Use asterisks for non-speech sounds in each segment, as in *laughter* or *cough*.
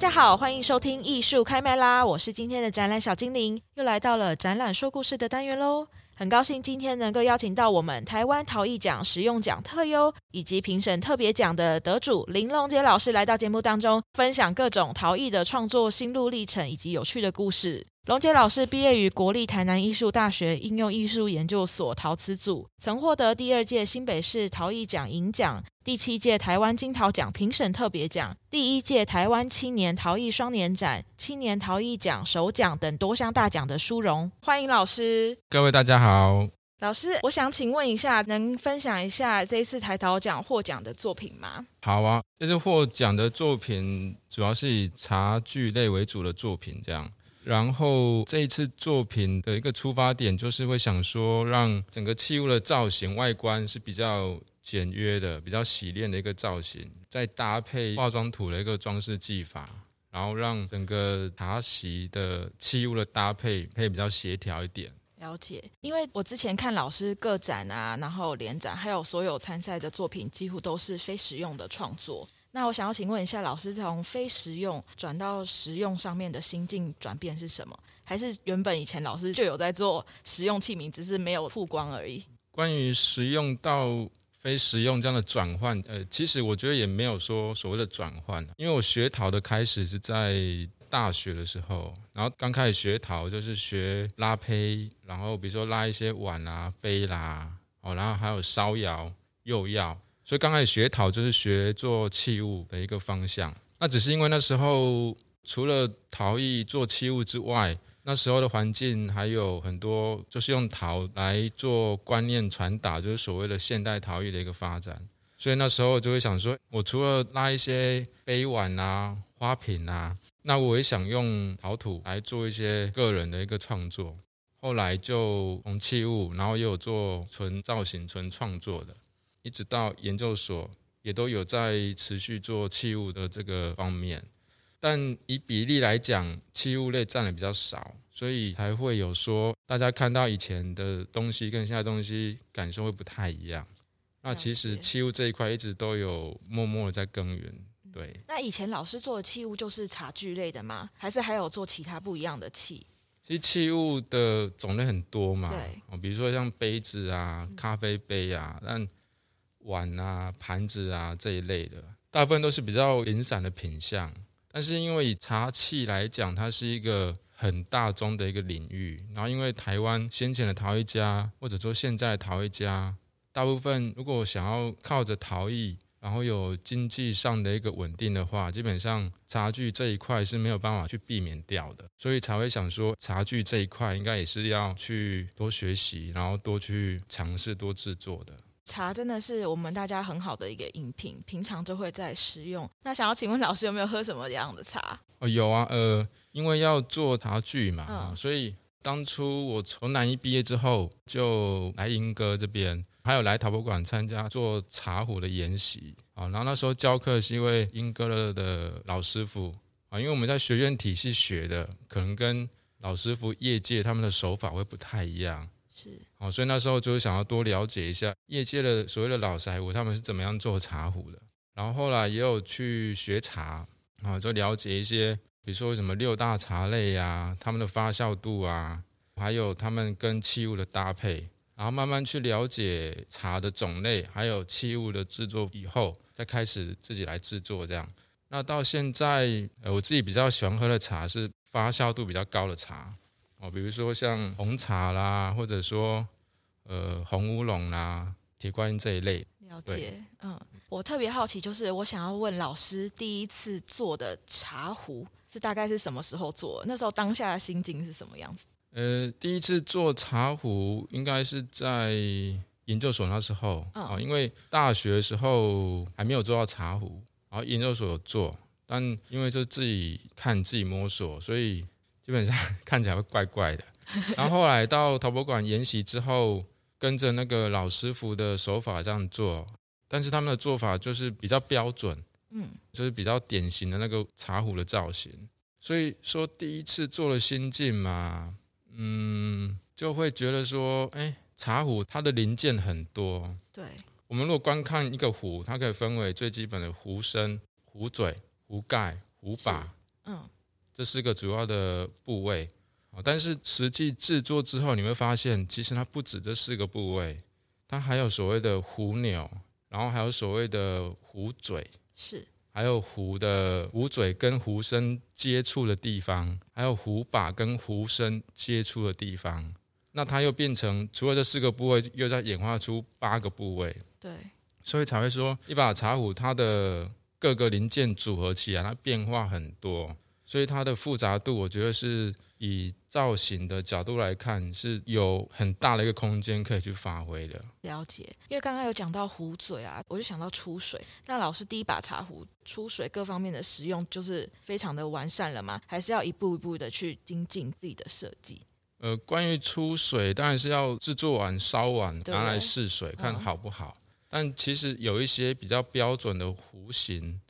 大家好，欢迎收听艺术开麦啦！我是今天的展览小精灵，又来到了展览说故事的单元喽。很高兴今天能够邀请到我们台湾陶艺奖实用奖特优以及评审特别奖的得主林隆杰老师来到节目当中，分享各种陶艺的创作心路历程以及有趣的故事。隆杰老师毕业于国立台南艺术大学应用艺术研究所陶瓷组，曾获得第二届新北市陶艺奖银奖、第七届台湾金陶奖评审特别奖、第一届台湾青年陶艺双年展、青年陶艺奖首奖等多项大奖的殊荣。欢迎老师！各位大家好，老师，我想请问一下，能分享一下这一次台陶奖获奖的作品吗？好啊，这次获奖的作品主要是以茶具类为主的作品，这样。然后这一次作品的一个出发点就是会想说，让整个器物的造型外观是比较简约的、比较洗练的一个造型，再搭配化妆土的一个装饰技法，然后让整个茶席的器物的搭配可以比较协调一点。了解，因为我之前看老师个展啊，然后联展，还有所有参赛的作品，几乎都是非实用的创作。那我想要请问一下，老师从非实用转到实用上面的心境转变是什么？还是原本以前老师就有在做实用器皿，只是没有曝光而已？关于实用到非实用这样的转换，呃，其实我觉得也没有说所谓的转换，因为我学陶的开始是在大学的时候，然后刚开始学陶就是学拉胚，然后比如说拉一些碗啊、杯啦，哦，然后还有烧窑、釉药。所以刚开始学陶就是学做器物的一个方向。那只是因为那时候除了陶艺做器物之外，那时候的环境还有很多就是用陶来做观念传达，就是所谓的现代陶艺的一个发展。所以那时候就会想说，我除了拉一些杯碗啊、花瓶啊，那我也想用陶土来做一些个人的一个创作。后来就从器物，然后又有做纯造型、纯创作的。一直到研究所也都有在持续做器物的这个方面，但以比例来讲，器物类占的比较少，所以才会有说大家看到以前的东西跟现在东西感受会不太一样。那其实器物这一块一直都有默默的在耕耘。对，那以前老师做的器物就是茶具类的吗？还是还有做其他不一样的器？其实器物的种类很多嘛，对，比如说像杯子啊、咖啡杯啊，但碗啊、盘子啊这一类的，大部分都是比较零散的品相。但是因为以茶器来讲，它是一个很大宗的一个领域。然后因为台湾先前的陶艺家，或者说现在陶艺家，大部分如果想要靠着陶艺，然后有经济上的一个稳定的话，基本上茶具这一块是没有办法去避免掉的。所以才会想说，茶具这一块应该也是要去多学习，然后多去尝试、多制作的。茶真的是我们大家很好的一个饮品，平常就会在食用。那想要请问老师有没有喝什么样的茶？哦，有啊，呃，因为要做茶具嘛，嗯、所以当初我从南一毕业之后，就来英歌这边，还有来陶博馆参加做茶壶的研习啊。然后那时候教课是一位英歌的老师傅啊，因为我们在学院体系学的，可能跟老师傅业界他们的手法会不太一样。是，好，所以那时候就是想要多了解一下业界的所谓的老师傅他们是怎么样做茶壶的。然后后来也有去学茶，啊，就了解一些，比如说什么六大茶类啊，他们的发酵度啊，还有他们跟器物的搭配，然后慢慢去了解茶的种类，还有器物的制作以后，再开始自己来制作这样。那到现在，我自己比较喜欢喝的茶是发酵度比较高的茶。哦，比如说像红茶啦，或者说呃红乌龙啦、铁观音这一类。了解，嗯，我特别好奇，就是我想要问老师，第一次做的茶壶是大概是什么时候做？那时候当下的心境是什么样子？呃，第一次做茶壶应该是在研究所那时候啊，嗯，因为大学的时候还没有做到茶壶，然后研究所有做，但因为就自己看自己摸索，所以。基本上 *laughs* 看起来会怪怪的，*laughs* 然后后来到陶博馆研习之后，跟着那个老师傅的手法这样做，但是他们的做法就是比较标准，嗯，就是比较典型的那个茶壶的造型。所以说第一次做了新进嘛，嗯，就会觉得说，哎，茶壶它的零件很多，对，我们如果观看一个壶，它可以分为最基本的壶身、壶嘴、壶盖、壶把。嗯，这四个主要的部位啊。但是实际制作之后，你会发现，其实它不止这四个部位，它还有所谓的壶钮，然后还有所谓的壶嘴，是，还有壶的壶嘴跟壶身接触的地方，还有壶把跟壶身接触的地方。那它又变成除了这四个部位，又在演化出八个部位。对，所以才会说一把茶壶，它的各个零件组合起来，它变化很多，所以它的复杂度，我觉得是。以造型的角度来看，是有很大的一个空间可以去发挥的。了解，因为刚刚有讲到壶嘴啊，我就想到出水。那老师第一把茶壶出水各方面的使用，就是非常的完善了吗？还是要一步一步的去精进自己的设计？呃，关于出水，当然是要制作完烧完拿来试水，看好不好。嗯。但其实有一些比较标准的壶型，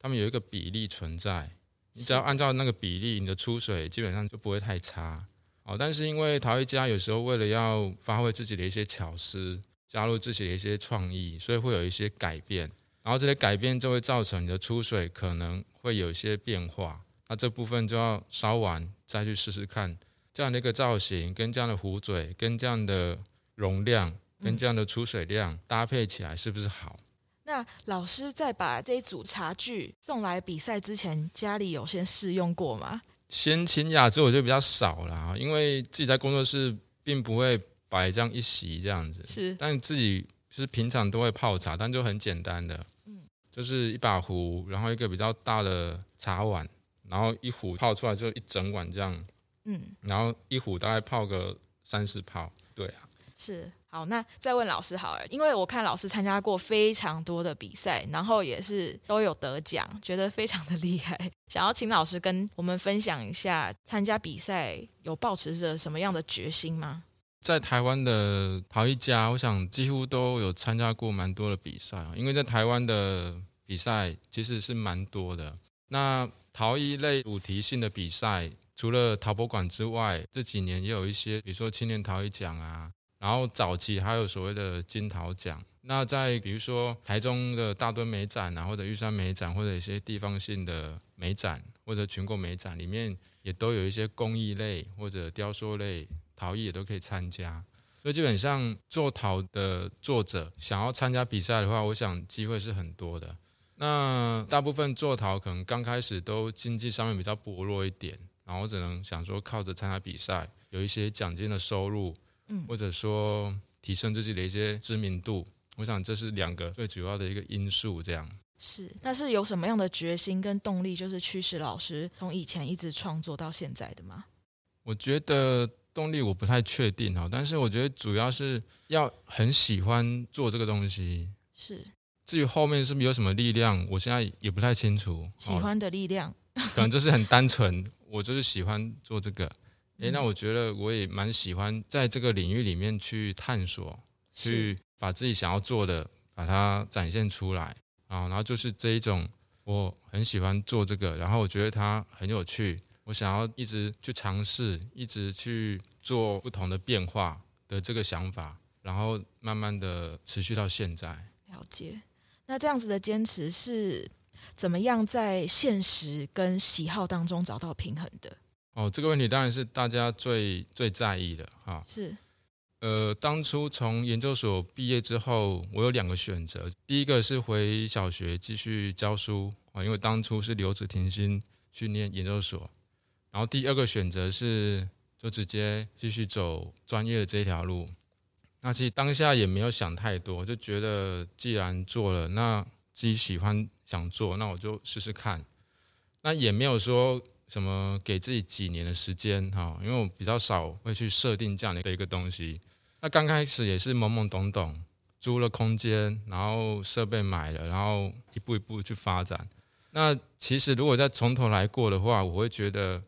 它们有一个比例存在。你只要按照那个比例，你的出水基本上就不会太差哦。但是因为陶艺家有时候为了要发挥自己的一些巧思，加入自己的一些创意，所以会有一些改变。然后这些改变就会造成你的出水可能会有一些变化。那这部分就要烧完再去试试看，这样的一个造型跟这样的壶嘴，跟这样的容量，跟这样的出水量搭配起来是不是好？那老师在把这一组茶具送来比赛之前，家里有先试用过吗？先请雅致我觉得比较少啦，因为自己在工作室并不会摆这样一席这样子。是，但自己是平常都会泡茶，但就很简单的，嗯，就是一把壶，然后一个比较大的茶碗，然后一壶泡出来就一整碗这样，嗯，然后一壶大概泡个三四泡，对啊，是。好，那再问老师好了，因为我看老师参加过非常多的比赛，然后也是都有得奖，觉得非常的厉害。想要请老师跟我们分享一下，参加比赛有抱持着什么样的决心吗？在台湾的陶艺家，我想几乎都有参加过蛮多的比赛，因为在台湾的比赛其实是蛮多的。那陶艺类主题性的比赛，除了陶博馆之外，这几年也有一些，比如说青年陶艺奖啊。然后早期还有所谓的金陶奖，那在比如说台中的大墩美展啊，或者玉山美展，或者一些地方性的美展，或者全国美展里面，也都有一些工艺类或者雕塑类陶艺也都可以参加。所以基本上做陶的作者想要参加比赛的话，我想机会是很多的。那大部分做陶可能刚开始都经济上面比较薄弱一点，然后只能想说靠着参加比赛有一些奖金的收入。嗯，或者说提升自己的一些知名度，我想这是两个最主要的一个因素。这样是，那是有什么样的决心跟动力，就是驱使老师从以前一直创作到现在的吗？我觉得动力我不太确定哈，但是我觉得主要是要很喜欢做这个东西。是，至于后面是不是有什么力量，我现在也不太清楚。喜欢的力量，可能就是很单纯，*laughs* 我就是喜欢做这个。诶，那我觉得我也蛮喜欢在这个领域里面去探索，去把自己想要做的把它展现出来啊。然后就是这一种，我很喜欢做这个，然后我觉得它很有趣，我想要一直去尝试，一直去做不同的变化的这个想法，然后慢慢的持续到现在。了解。那这样子的坚持是怎么样在现实跟喜好当中找到平衡的？哦，这个问题当然是大家最最在意的哈。是，呃，当初从研究所毕业之后，我有两个选择。第一个是回小学继续教书啊，因为当初是留职停薪去念研究所。然后第二个选择是就直接继续走专业的这条路。那其实当下也没有想太多，就觉得既然做了，那自己喜欢想做，那我就试试看。那也没有说。什么给自己几年的时间哈？因为我比较少会去设定这样的一个东西。那刚开始也是懵懵懂懂，租了空间，然后设备买了，然后一步一步去发展。那其实如果再从头来过的话，我会觉得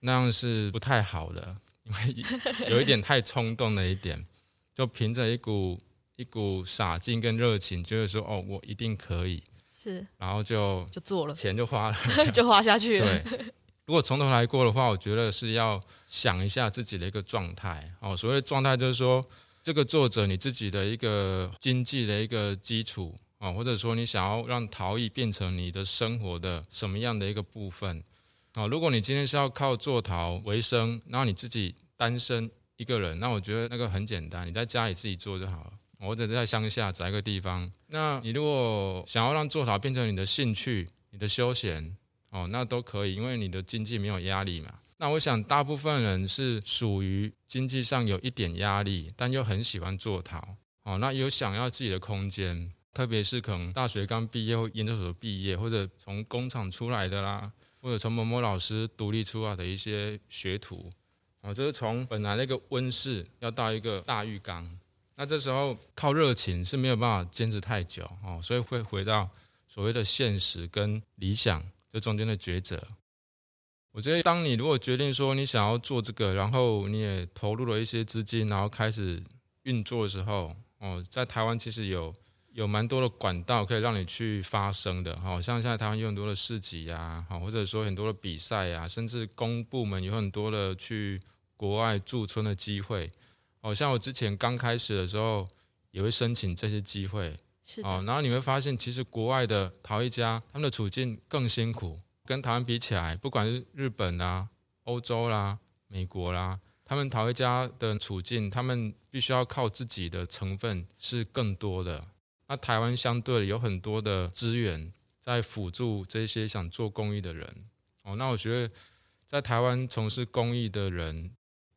那样是不太好的，*laughs* 因为有一点太冲动了一点，就凭着一股一股傻劲跟热情，觉得说哦，我一定可以，是，然后就就做了，钱就花了，*laughs* 就花下去了。对。如果从头来过的话，我觉得是要想一下自己的一个状态哦。所谓状态就是说，这个作者你自己的一个经济的一个基础啊，或者说你想要让陶艺变成你的生活的什么样的一个部分，哦，如果你今天是要靠做陶为生，那你自己单身一个人，那我觉得那个很简单，你在家里自己做就好了，或者在乡下找一个地方。那你如果想要让做陶变成你的兴趣、你的休闲，哦，那都可以，因为你的经济没有压力嘛。那我想大部分人是属于经济上有一点压力，但又很喜欢做陶，哦，那有想要自己的空间，特别是可能大学刚毕业或研究所毕业，或者从工厂出来的啦。或者从某某老师独立出来的一些学徒，啊，就是从本来那个温室要到一个大浴缸，那这时候靠热情是没有办法坚持太久哦，所以会回到所谓的现实跟理想这中间的抉择。我觉得，当你如果决定说你想要做这个，然后你也投入了一些资金，然后开始运作的时候，哦，在台湾其实有。有蛮多的管道可以让你去发声的，好像现在台湾有很多的市集呀，好，或者说很多的比赛呀，甚至公部门有很多的去国外驻村的机会。好像我之前刚开始的时候也会申请这些机会，是的。然后你会发现，其实国外的陶艺家他们的处境更辛苦，跟台湾比起来，不管是日本啦、欧洲啦、美国啦，他们陶艺家的处境，他们必须要靠自己的成分是更多的。那台湾相对有很多的资源在辅助这些想做公益的人哦。那我觉得在台湾从事公益的人，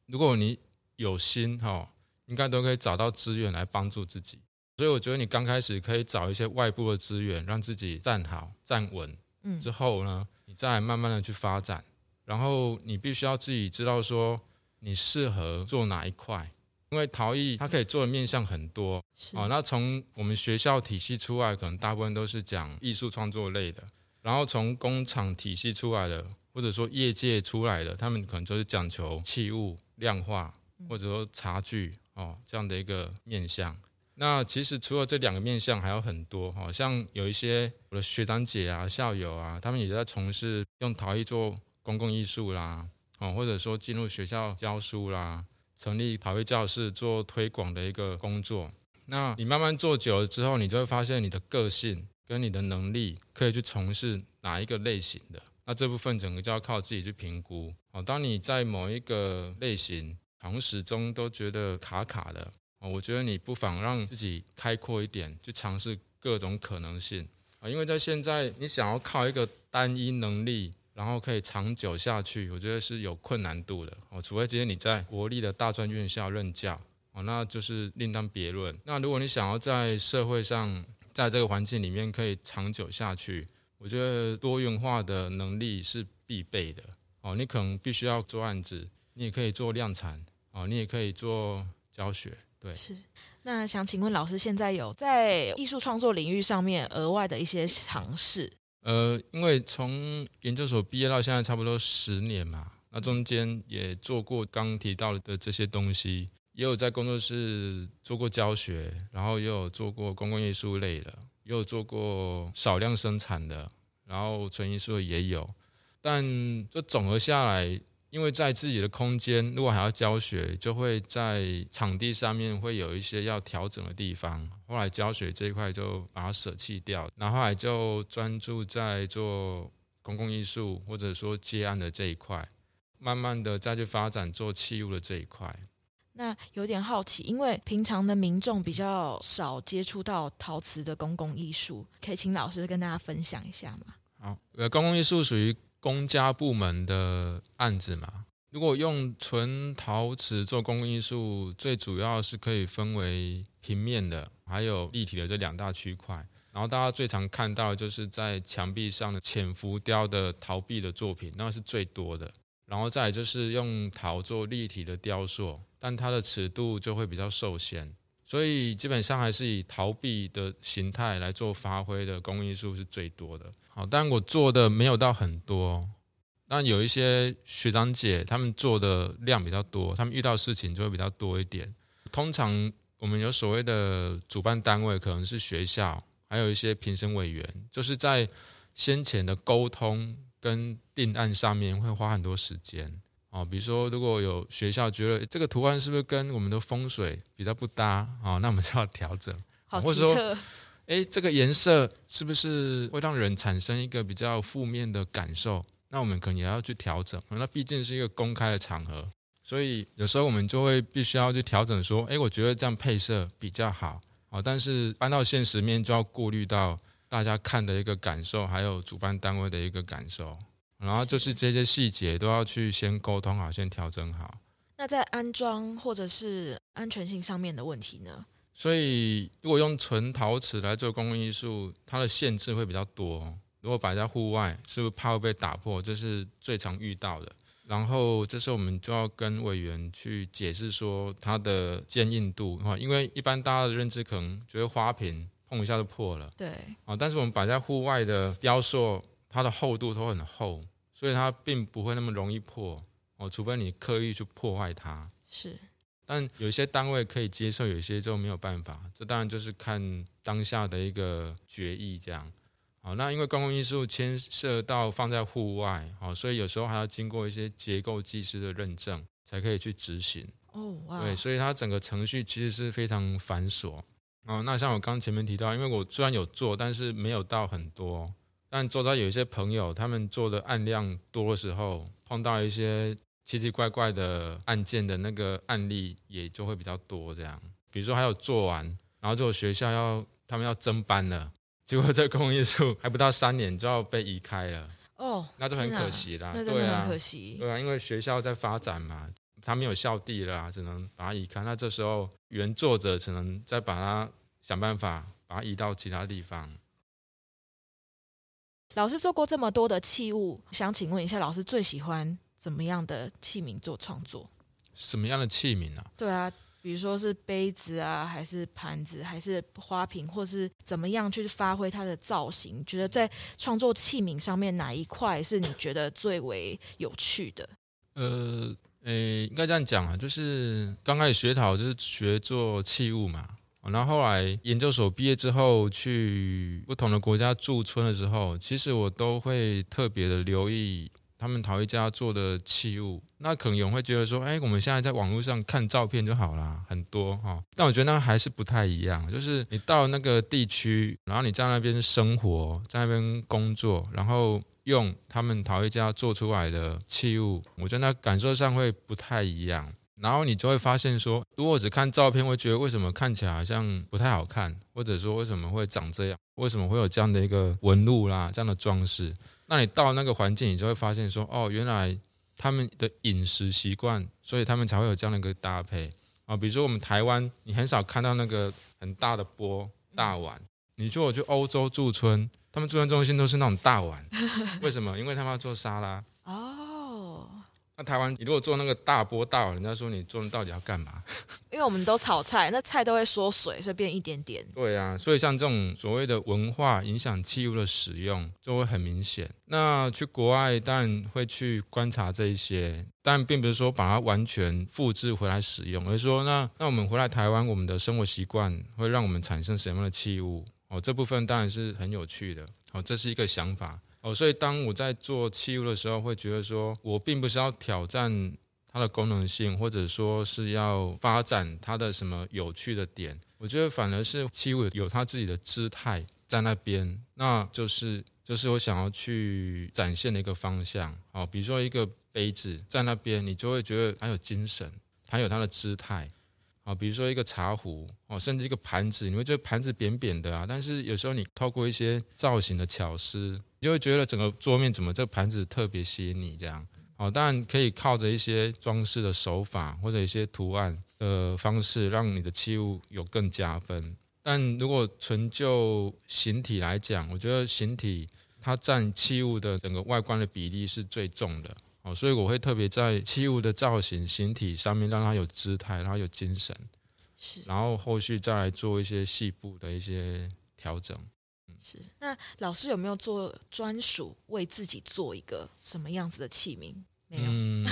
如果你有心哈，应该都可以找到资源来帮助自己。所以我觉得你刚开始可以找一些外部的资源，让自己站好站稳。嗯，之后呢，你再慢慢的去发展。然后你必须要自己知道说你适合做哪一块。因为陶艺它可以做的面向很多，哦，那从我们学校体系出来，可能大部分都是讲艺术创作类的，然后从工厂体系出来的，或者说业界出来的，他们可能就是讲求器物量化，或者说茶具哦这样的一个面向。那其实除了这两个面向，还有很多，好像有一些我的学长姐啊、校友啊，他们也在从事用陶艺做公共艺术啦，哦，或者说进入学校教书啦。成立陶艺教室做推广的一个工作，那你慢慢做久了之后，你就会发现你的个性跟你的能力可以去从事哪一个类型的。那这部分整个就要靠自己去评估。哦，当你在某一个类型，好像始终都觉得卡卡的，哦，我觉得你不妨让自己开阔一点，去尝试各种可能性啊。因为在现在，你想要靠一个单一能力。然后可以长久下去，我觉得是有困难度的哦。除非今天你在国立的大专院校任教哦，那就是另当别论。那如果你想要在社会上，在这个环境里面可以长久下去，我觉得多元化的能力是必备的哦。你可能必须要做案子，你也可以做量产哦，你也可以做教学。对，是。那想请问老师，现在有在艺术创作领域上面额外的一些尝试？呃，因为从研究所毕业到现在差不多十年嘛，那中间也做过刚提到的这些东西，也有在工作室做过教学，然后也有做过公共艺术类的，也有做过少量生产的，然后纯艺术也有，但就总合下来。因为在自己的空间，如果还要教学，就会在场地上面会有一些要调整的地方。后来教学这一块就把它舍弃掉，然后后来就专注在做公共艺术或者说接案的这一块，慢慢的再去发展做器物的这一块。那有点好奇，因为平常的民众比较少接触到陶瓷的公共艺术，可以请老师跟大家分享一下吗？好，呃，公共艺术属于。公家部门的案子嘛，如果用纯陶瓷做公共艺术，最主要是可以分为平面的，还有立体的这两大区块。然后大家最常看到的就是在墙壁上的浅浮雕的陶壁的作品，那是最多的。然后再就是用陶做立体的雕塑，但它的尺度就会比较受限。所以基本上还是以陶壁的形态来做发挥的工艺术是最多的。好，但我做的没有到很多，但有一些学长姐他们做的量比较多，他们遇到事情就会比较多一点。通常我们有所谓的主办单位，可能是学校，还有一些评审委员，就是在先前的沟通跟定案上面会花很多时间。哦，比如说，如果有学校觉得这个图案是不是跟我们的风水比较不搭，哦，那我们就要调整。好奇特。或者说，哎，这个颜色是不是会让人产生一个比较负面的感受？那我们可能也要去调整。那毕竟是一个公开的场合，所以有时候我们就会必须要去调整，说，哎，我觉得这样配色比较好，哦，但是搬到现实面就要顾虑到大家看的一个感受，还有主办单位的一个感受，然后就是这些细节都要去先沟通好，先调整好。那在安装或者是安全性上面的问题呢？所以，如果用纯陶瓷来做公共艺术，它的限制会比较多。如果摆在户外，是不是怕会被打破？这是最常遇到的。然后，这时候我们就要跟委员去解释说它的坚硬度哈，因为一般大家的认知可能觉得花瓶碰一下就破了，对啊。但是我们摆在户外的雕塑，它的厚度都很厚，所以它并不会那么容易破哦，除非你刻意去破坏它。是，但有些单位可以接受，有些就没有办法。这当然就是看当下的一个决议这样。好，那因为公共艺术牵涉到放在户外，好，所以有时候还要经过一些结构技师的认证，才可以去执行。哦，哇，对，所以它整个程序其实是非常繁琐。哦，那像我刚前面提到，因为我虽然有做，但是没有到很多。但周遭有一些朋友，他们做的案量多的时候，碰到一些奇奇怪怪的案件的那个案例，也就会比较多。这样，比如说还有做完，然后就有学校要他们要增班了。结果这公共艺术还不到三年就要被移开了哦，那就很可惜啦。那真的很可惜。对啊，因为学校在发展嘛，他没有校地了，只能把它移开。那这时候原作者只能再把它想办法把它移到其他地方。老师做过这么多的器物，想请问一下，老师最喜欢怎么样的器皿做创作？什么样的器皿呢？对啊。比如说是杯子啊，还是盘子，还是花瓶，或是怎么样去发挥它的造型？觉得在创作器皿上面哪一块是你觉得最为有趣的？呃，诶，应该这样讲啊，就是刚开始学陶就是学做器物嘛，然后后来研究所毕业之后去不同的国家驻村的时候，其实我都会特别的留意。他们陶艺家做的器物，那可能有人会觉得说，哎，我们现在在网络上看照片就好啦，很多哈。但我觉得那还是不太一样，就是你到那个地区，然后你在那边生活，在那边工作，然后用他们陶艺家做出来的器物，我觉得那感受上会不太一样。然后你就会发现说，如果只看照片，会觉得为什么看起来好像不太好看，或者说为什么会长这样，为什么会有这样的一个纹路啦，这样的装饰。那你到那个环境，你就会发现说，哦，原来他们的饮食习惯，所以他们才会有这样的一个搭配啊。比如说我们台湾，你很少看到那个很大的钵大碗。你说我去欧洲驻村，他们驻村中心都是那种大碗，为什么？因为他们要做沙拉。那台湾，你如果做那个大波大，人家说你做的到底要干嘛？*laughs* 因为我们都炒菜，那菜都会缩水，所以变一点点。对啊，所以像这种所谓的文化影响器物的使用，就会很明显。那去国外当然会去观察这一些，但并不是说把它完全复制回来使用，而是说那那我们回来台湾，我们的生活习惯会让我们产生什么样的器物？哦，这部分当然是很有趣的。哦，这是一个想法。哦，所以当我在做器物的时候，会觉得说我并不是要挑战它的功能性，或者说是要发展它的什么有趣的点。我觉得反而是器物有它自己的姿态在那边，那就是就是我想要去展现的一个方向。哦，比如说一个杯子在那边，你就会觉得它有精神，它有它的姿态。啊，比如说一个茶壶哦，甚至一个盘子，你会觉得盘子扁扁的啊，但是有时候你透过一些造型的巧思，你就会觉得整个桌面怎么这个盘子特别吸引你这样。哦，当然可以靠着一些装饰的手法或者一些图案的方式，让你的器物有更加分。但如果纯就形体来讲，我觉得形体它占器物的整个外观的比例是最重的。哦，所以我会特别在器物的造型、形体上面让它有姿态，然后有精神，是，然后后续再来做一些细部的一些调整。是，那老师有没有做专属为自己做一个什么样子的器皿？没有，嗯，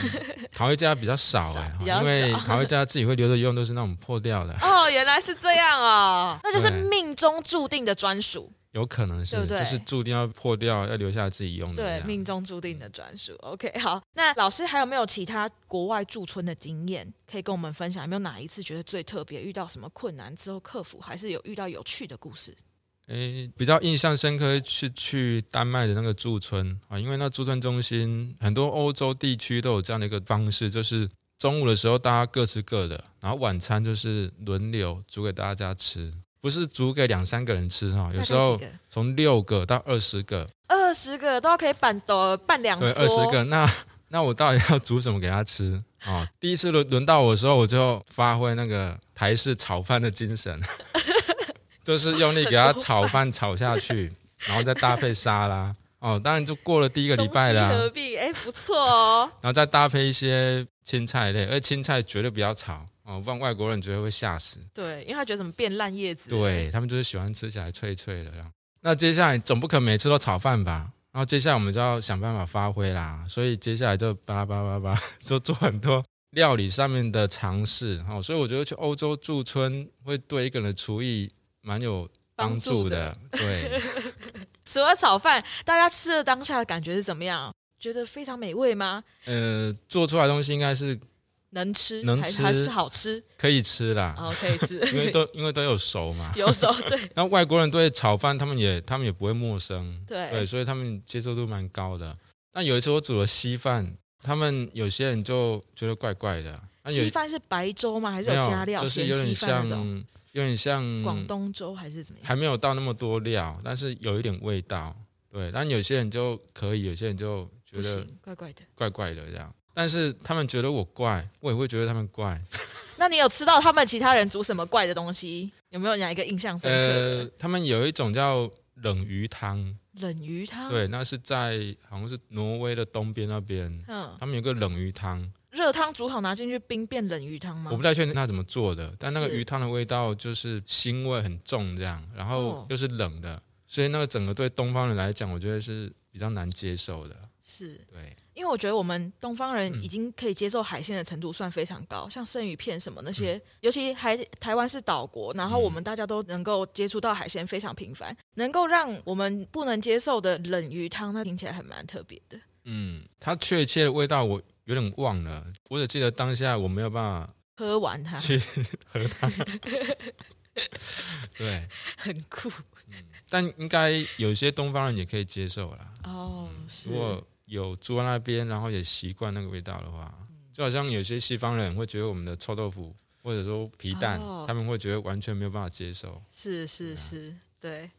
陶艺家比较少 *laughs* 哎，因为陶艺家自己会留着用，都是那种破掉的。哦，原来是这样哦，那就是命中注定的专属。有可能是，对不对？就是注定要破掉，要留下自己用的。对，命中注定的专属。OK，好。那老师还有没有其他国外驻村的经验可以跟我们分享？有没有哪一次觉得最特别，遇到什么困难之后克服，还是有遇到有趣的故事？诶，比较印象深刻是去丹麦的那个驻村啊，因为那驻村中心很多欧洲地区都有这样的一个方式，就是中午的时候大家各吃各的，然后晚餐就是轮流煮给大家吃，不是煮给两三个人吃哈，有时候从六个到二十个，二十个都可以办的办两桌，对，二十个，那那我到底要煮什么给他吃啊？第一次轮轮到我的时候，我就发挥那个台式炒饭的精神。*laughs* 就是用力给它炒饭炒下去，*laughs* 然后再搭配沙拉哦。当然就过了第一个礼拜了，合璧哎，不错哦。然后再搭配一些青菜类，而青菜绝对不要炒哦，不然外国人绝对会吓死。对，因为他觉得怎么变烂叶子，对他们就是喜欢吃起来脆脆的。那接下来总不可能每次都炒饭吧？然后接下来我们就要想办法发挥啦。所以接下来就巴拉巴拉巴拉，*laughs* 就做很多料理上面的尝试哦。所以我觉得去欧洲驻村会对一个人的厨艺。蛮有帮助的，对。*laughs* 除了炒饭，大家吃的当下的感觉是怎么样？觉得非常美味吗？呃，做出来的东西应该是能吃，能吃还是好吃？可以吃啦，哦，可以吃，*laughs* 因为都因为都有熟嘛，*laughs* 有熟对。那外国人对炒饭，他们也他们也不会陌生，对对，所以他们接受度蛮高的。那有一次我煮了稀饭，他们有些人就觉得怪怪的。稀饭是白粥吗？还是有加料？就是有点像。有点像广东粥还是怎么样？还没有到那么多料，但是有一点味道。对，但有些人就可以，有些人就觉得怪怪的，怪怪的这样。但是他们觉得我怪，我也会觉得他们怪。那你有吃到他们其他人煮什么怪的东西？有没有哪一个印象深刻？呃，他们有一种叫冷鱼汤。冷鱼汤？对，那是在好像是挪威的东边那边。嗯，他们有个冷鱼汤。热汤煮好拿进去冰变冷鱼汤吗？我不太确定他怎么做的，但那个鱼汤的味道就是腥味很重，这样，然后又是冷的，哦、所以那个整个对东方人来讲，我觉得是比较难接受的。是对，因为我觉得我们东方人已经可以接受海鲜的程度算非常高，嗯、像生鱼片什么那些，嗯、尤其还台湾是岛国，然后我们大家都能够接触到海鲜非常频繁，能够让我们不能接受的冷鱼汤，那听起来还蛮特别的。嗯，它确切的味道我。有点忘了，我只记得当下我没有办法喝完它，去 *laughs* 喝它。*laughs* 对，很酷。嗯，但应该有些东方人也可以接受啦。哦，是。如果有住在那边，然后也习惯那个味道的话，就好像有些西方人会觉得我们的臭豆腐或者说皮蛋，哦，他们会觉得完全没有办法接受。是是是，对，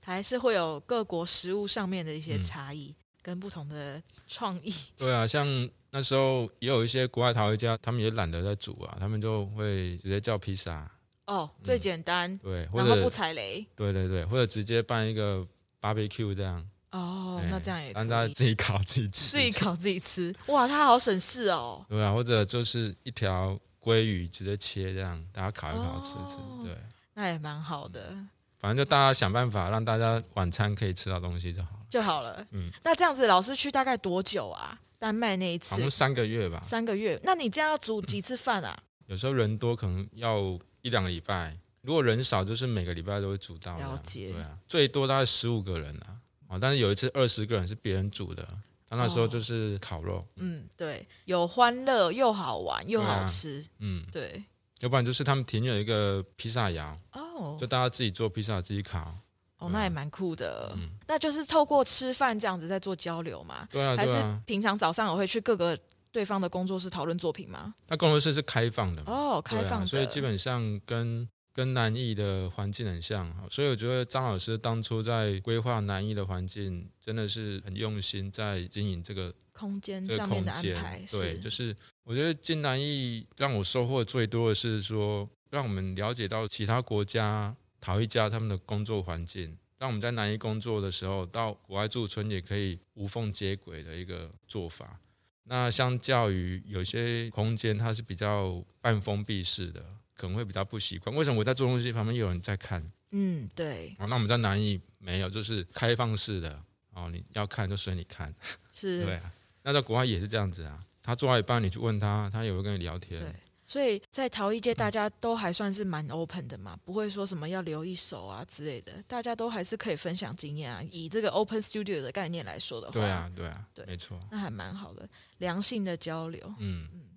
它还是会有各国食物上面的一些差异。嗯跟不同的创意，*laughs* 对啊，像那时候也有一些国外陶艺家，他们也懒得在煮啊，他们就会直接叫披萨。哦，最简单，嗯、对，然后不踩雷，对对对，或者直接办一个 barbecue 这样。哦，对那这样也让大家自己烤自己吃，自己烤自己吃，哇，他好省事哦。对啊，或者就是一条鲑鱼直接切这样，大家烤一烤吃吃，哦、对，那也蛮好的。反正就大家想办法让大家晚餐可以吃到东西就好就好了。嗯，那这样子老师去大概多久啊？丹麦那一次，好像三个月吧。三个月，那你这样要煮几次饭啊？有时候人多可能要一两个礼拜，如果人少就是每个礼拜都会煮到。了解。对啊，最多大概十五个人啊。哦，但是有一次二十个人是别人煮的，他那时候就是烤肉。嗯，对，有欢乐又好玩又好吃。嗯，对。要不然就是他们庭院有一个披萨窑哦，就大家自己做披萨自己烤哦，那也蛮酷的。嗯，那就是透过吃饭这样子在做交流嘛？对啊，还是平常早上我会去各个对方的工作室讨论作品吗？那工作室是开放的哦，开放的，所以基本上跟跟南艺的环境很像。所以我觉得张老师当初在规划南艺的环境，真的是很用心在经营这个。空间上面的安排，对，就是我觉得进南艺让我收获最多的是说，让我们了解到其他国家陶艺家他们的工作环境，让我们在南艺工作的时候，到国外驻村也可以无缝接轨的一个做法。那相较于有些空间，它是比较半封闭式的，可能会比较不习惯。为什么我在做东西旁边有人在看？嗯，对。哦，那我们在南艺没有，就是开放式的哦，你要看就随你看，是，*laughs* 对啊。那在国外也是这样子啊，他做到一半，你去问他，他也会跟你聊天。对，所以在陶艺界，大家都还算是蛮 open 的嘛，不会说什么要留一手啊之类的，大家都还是可以分享经验啊。以这个 open studio 的概念来说的话，对啊，对啊，对，没错，那还蛮好的，良性的交流。嗯嗯，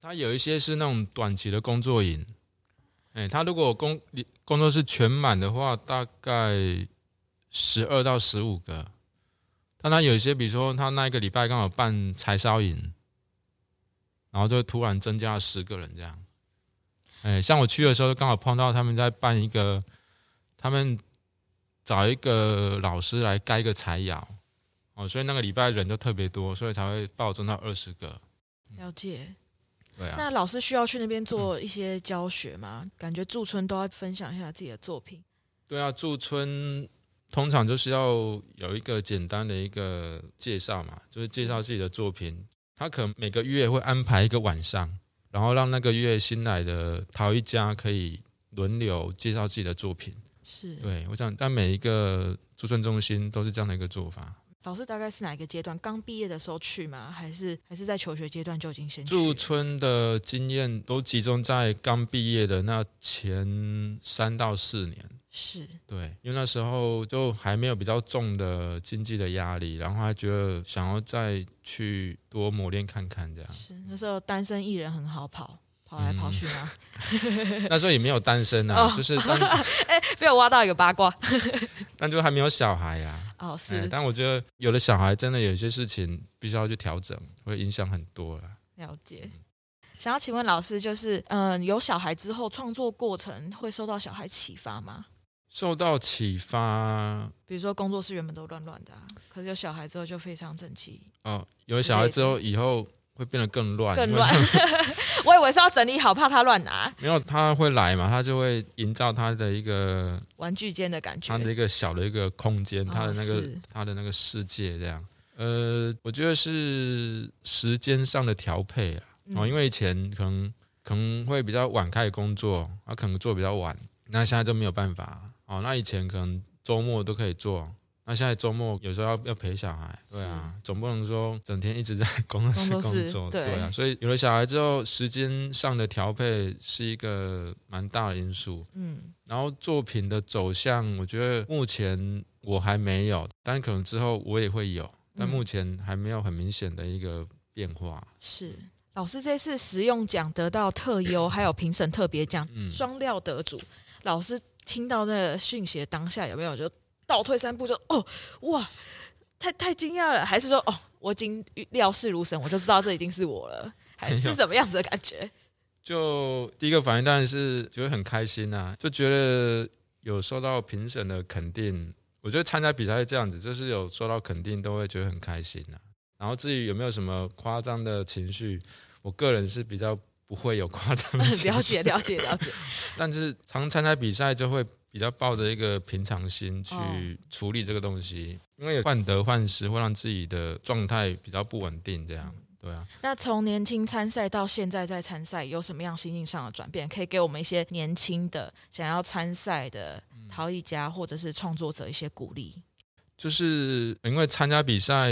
他有一些是那种短期的工作营，哎，他如果工你工作室全满的话，大概十二到十五个。但他有一些，比如说他那一个礼拜刚好办柴烧营，然后就突然增加了十个人这样。哎，像我去的时候，刚好碰到他们在办一个，他们找一个老师来盖一个柴窑，哦，所以那个礼拜人就特别多，所以才会暴增到二十个。了解。对啊。那老师需要去那边做一些教学吗？嗯、感觉驻村都要分享一下自己的作品。对啊，驻村通常就是要有一个简单的一个介绍嘛，就是介绍自己的作品。他可能每个月会安排一个晚上，然后让那个月新来的陶艺家可以轮流介绍自己的作品。是，对，我想，但每一个驻村中心都是这样的一个做法。老师大概是哪一个阶段？刚毕业的时候去吗？还是还是在求学阶段就已经先去？驻村的经验都集中在刚毕业的那前三到四年。是对，因为那时候就还没有比较重的经济的压力，然后还觉得想要再去多磨练看看这样。是那时候单身一人很好跑。跑来跑去吗？嗯、*laughs* 那时候也没有单身啊，哦、*laughs* 就是 *laughs* 哎，被我挖到一个八卦，但就还没有小孩呀、啊。哦，是。但我觉得有了小孩，真的有些事情必须要去调整，会影响很多了。了解。想要请问老师，就是嗯、呃，有小孩之后创作过程会受到小孩启发吗？受到启发，比如说工作室原本都乱乱的、啊，可是有小孩之后就非常整齐。哦，有了小孩之后以后。会变得更乱，更乱。*laughs* 我以为是要整理好，怕他乱拿。没有，他会来嘛，他就会营造他的一个玩具间的感觉，他的一个小的一个空间，他的那个他的那个世界这样。呃，我觉得是时间上的调配啊，哦，因为以前可能可能会比较晚开始工作，啊可能做比较晚，那现在就没有办法哦。那以前可能周末都可以做。那现在周末有时候要要陪小孩，对啊，总不能说整天一直在 *laughs* 工作室工作，对啊，所以有了小孩之后，时间上的调配是一个蛮大的因素。嗯，然后作品的走向，我觉得目前我还没有，但可能之后我也会有，但目前还没有很明显的一个变化。是老师这次实用奖得到特优，还有评审特别奖双料得主，老师听到那个讯息的当下有没有就？倒退三步就哦哇，太太惊讶了，还是说哦，我已经料事如神，我就知道这一定是我了，还是怎么样子的感觉？就第一个反应当然是觉得很开心呐、啊，就觉得有受到评审的肯定。我觉得参加比赛是这样子，就是有受到肯定都会觉得很开心呐、啊。然后至于有没有什么夸张的情绪，我个人是比较不会有夸张。*laughs* 了解了解了解。*laughs* 但是常参加比赛就会。比较抱着一个平常心去处理这个东西，哦、因为患得患失会让自己的状态比较不稳定，这样对啊。那从年轻参赛到现在在参赛，有什么样心境上的转变？可以给我们一些年轻的想要参赛的陶艺家或者是创作者一些鼓励。就是因为参加比赛，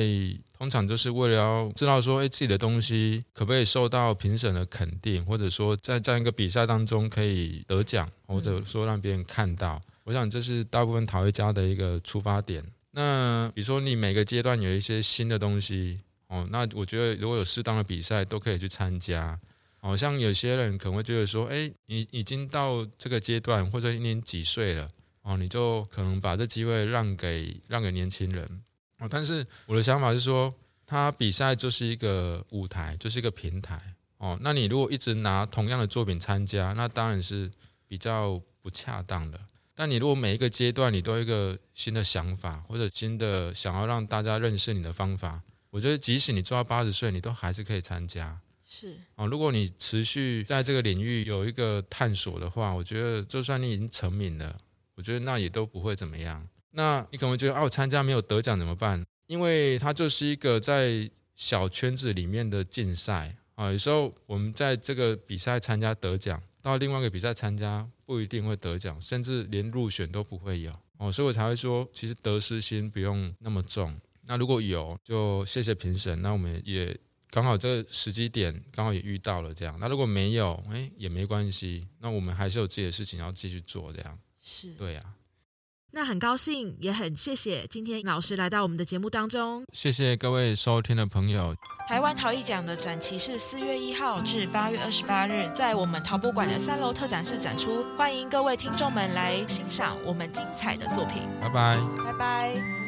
通常就是为了要知道说，哎，自己的东西可不可以受到评审的肯定，或者说在这样一个比赛当中可以得奖，或者说让别人看到。我想这是大部分陶艺家的一个出发点。那比如说你每个阶段有一些新的东西，哦，那我觉得如果有适当的比赛，都可以去参加。好、像有些人可能会觉得说，哎，你已经到这个阶段，或者你几岁了？哦，你就可能把这机会让给让给年轻人哦。但是我的想法是说，他比赛就是一个舞台，就是一个平台哦。那你如果一直拿同样的作品参加，那当然是比较不恰当的。但你如果每一个阶段你都有一个新的想法，或者新的想要让大家认识你的方法，我觉得即使你做到八十岁，你都还是可以参加。是哦，如果你持续在这个领域有一个探索的话，我觉得就算你已经成名了。我觉得那也都不会怎么样。那你可能会觉得，啊，我参加没有得奖怎么办？因为它就是一个在小圈子里面的竞赛啊。有时候我们在这个比赛参加得奖，到另外一个比赛参加不一定会得奖，甚至连入选都不会有哦。所以我才会说，其实得失心不用那么重。那如果有，就谢谢评审。那我们也刚好这个时机点刚好也遇到了这样。那如果没有，哎，也没关系。那我们还是有自己的事情要继续做这样。是，对呀、啊。那很高兴，也很谢谢今天老师来到我们的节目当中。谢谢各位收听的朋友。台湾陶艺奖的展期是四月一号至八月二十八日，在我们陶博馆的三楼特展室展出，欢迎各位听众们来欣赏我们精彩的作品。拜拜，拜拜。